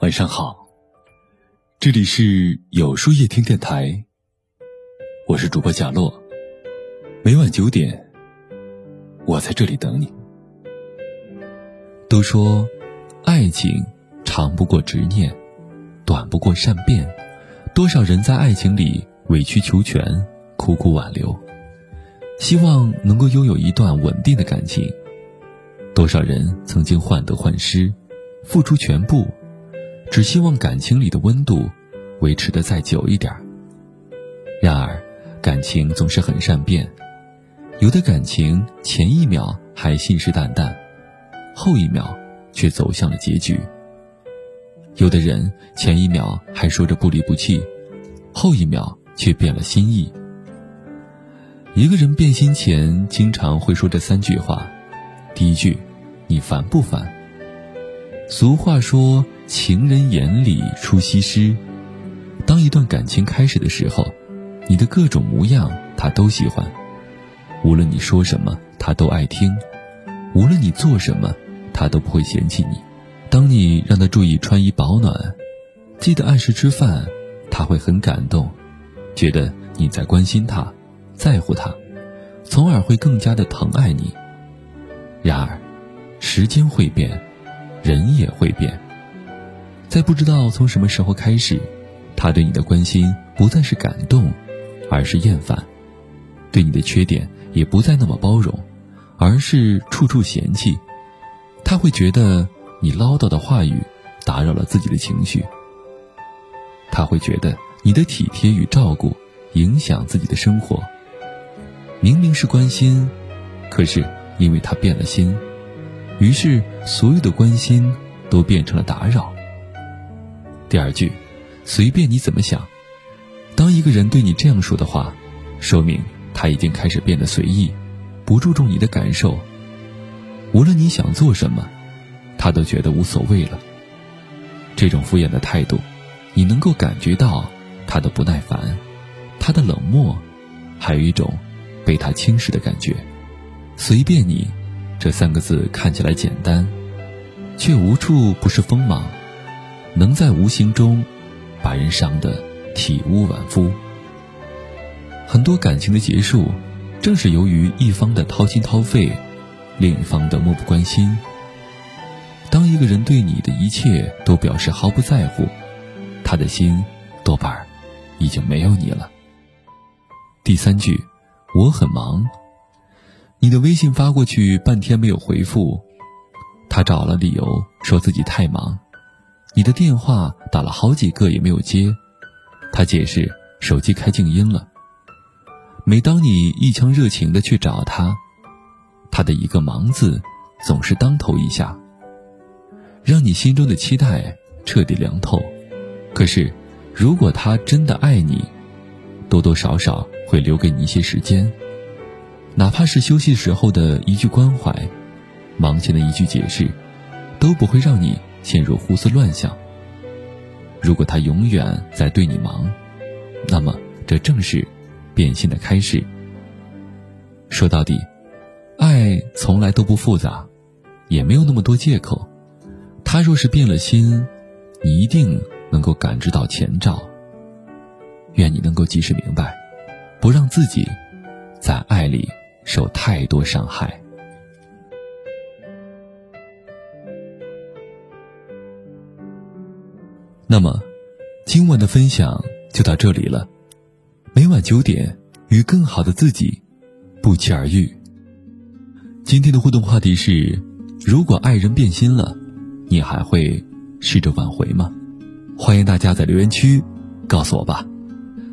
晚上好，这里是有书夜听电台，我是主播贾洛。每晚九点，我在这里等你。都说，爱情长不过执念，短不过善变。多少人在爱情里委曲求全，苦苦挽留，希望能够拥有一段稳定的感情。多少人曾经患得患失，付出全部。只希望感情里的温度维持的再久一点然而，感情总是很善变，有的感情前一秒还信誓旦旦，后一秒却走向了结局；有的人前一秒还说着不离不弃，后一秒却变了心意。一个人变心前，经常会说这三句话：第一句，你烦不烦？俗话说。情人眼里出西施。当一段感情开始的时候，你的各种模样他都喜欢，无论你说什么他都爱听，无论你做什么他都不会嫌弃你。当你让他注意穿衣保暖，记得按时吃饭，他会很感动，觉得你在关心他，在乎他，从而会更加的疼爱你。然而，时间会变，人也会变。在不知道从什么时候开始，他对你的关心不再是感动，而是厌烦；对你的缺点也不再那么包容，而是处处嫌弃。他会觉得你唠叨的话语打扰了自己的情绪。他会觉得你的体贴与照顾影响自己的生活。明明是关心，可是因为他变了心，于是所有的关心都变成了打扰。第二句，随便你怎么想。当一个人对你这样说的话，说明他已经开始变得随意，不注重你的感受。无论你想做什么，他都觉得无所谓了。这种敷衍的态度，你能够感觉到他的不耐烦，他的冷漠，还有一种被他轻视的感觉。随便你，这三个字看起来简单，却无处不是锋芒。能在无形中把人伤得体无完肤。很多感情的结束，正是由于一方的掏心掏肺，另一方的漠不关心。当一个人对你的一切都表示毫不在乎，他的心多半已经没有你了。第三句，我很忙，你的微信发过去半天没有回复，他找了理由说自己太忙。你的电话打了好几个也没有接，他解释手机开静音了。每当你一腔热情的去找他，他的一个“忙”字总是当头一下，让你心中的期待彻底凉透。可是，如果他真的爱你，多多少少会留给你一些时间，哪怕是休息时候的一句关怀，忙前的一句解释，都不会让你。陷入胡思乱想。如果他永远在对你忙，那么这正是变心的开始。说到底，爱从来都不复杂，也没有那么多借口。他若是变了心，你一定能够感知到前兆。愿你能够及时明白，不让自己在爱里受太多伤害。那么，今晚的分享就到这里了。每晚九点，与更好的自己不期而遇。今天的互动话题是：如果爱人变心了，你还会试着挽回吗？欢迎大家在留言区告诉我吧。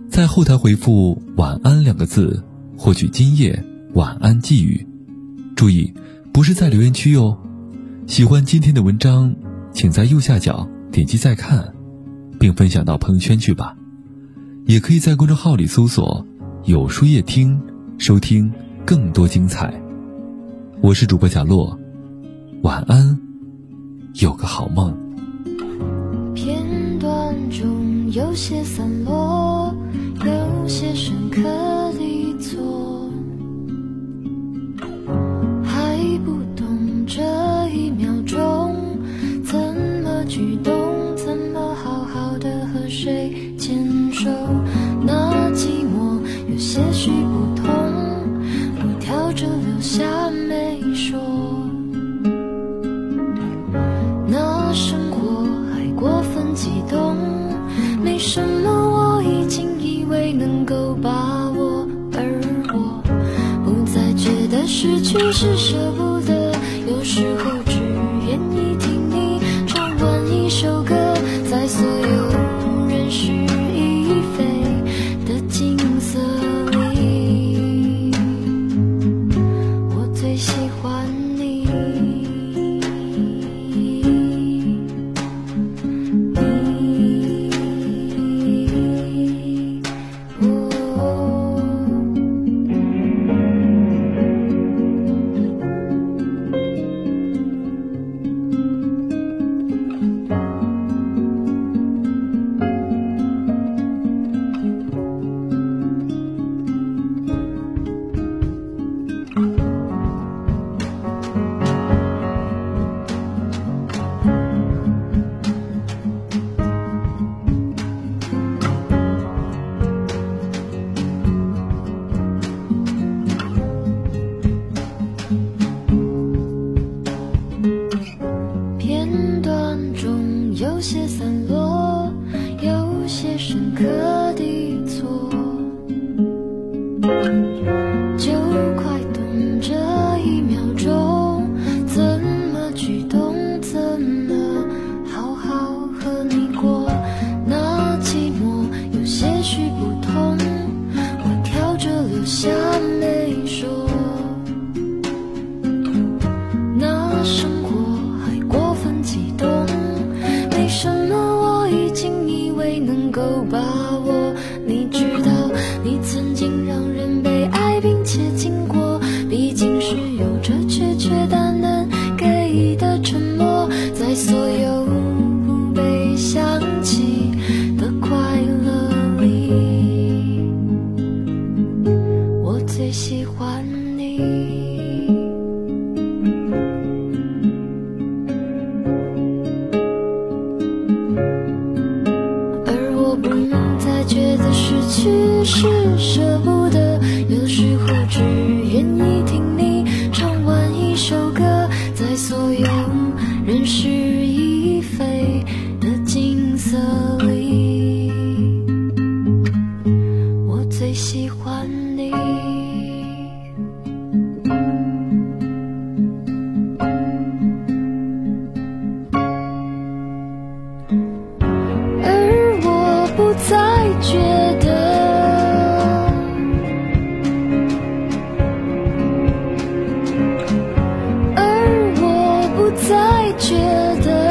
在后台回复“晚安”两个字，获取今夜晚安寄语。注意，不是在留言区哟。喜欢今天的文章，请在右下角点击再看。并分享到朋友圈去吧，也可以在公众号里搜索“有书夜听”，收听更多精彩。我是主播贾洛，晚安，有个好梦。片段中有些散落，有些深刻离错，下没说。那生活还过分激动没什么我已经以为能够把握而我。不再觉得失去是舍不得。深刻。喜欢你。而我不能再觉得失去是舍不得，有时候只愿意。再觉得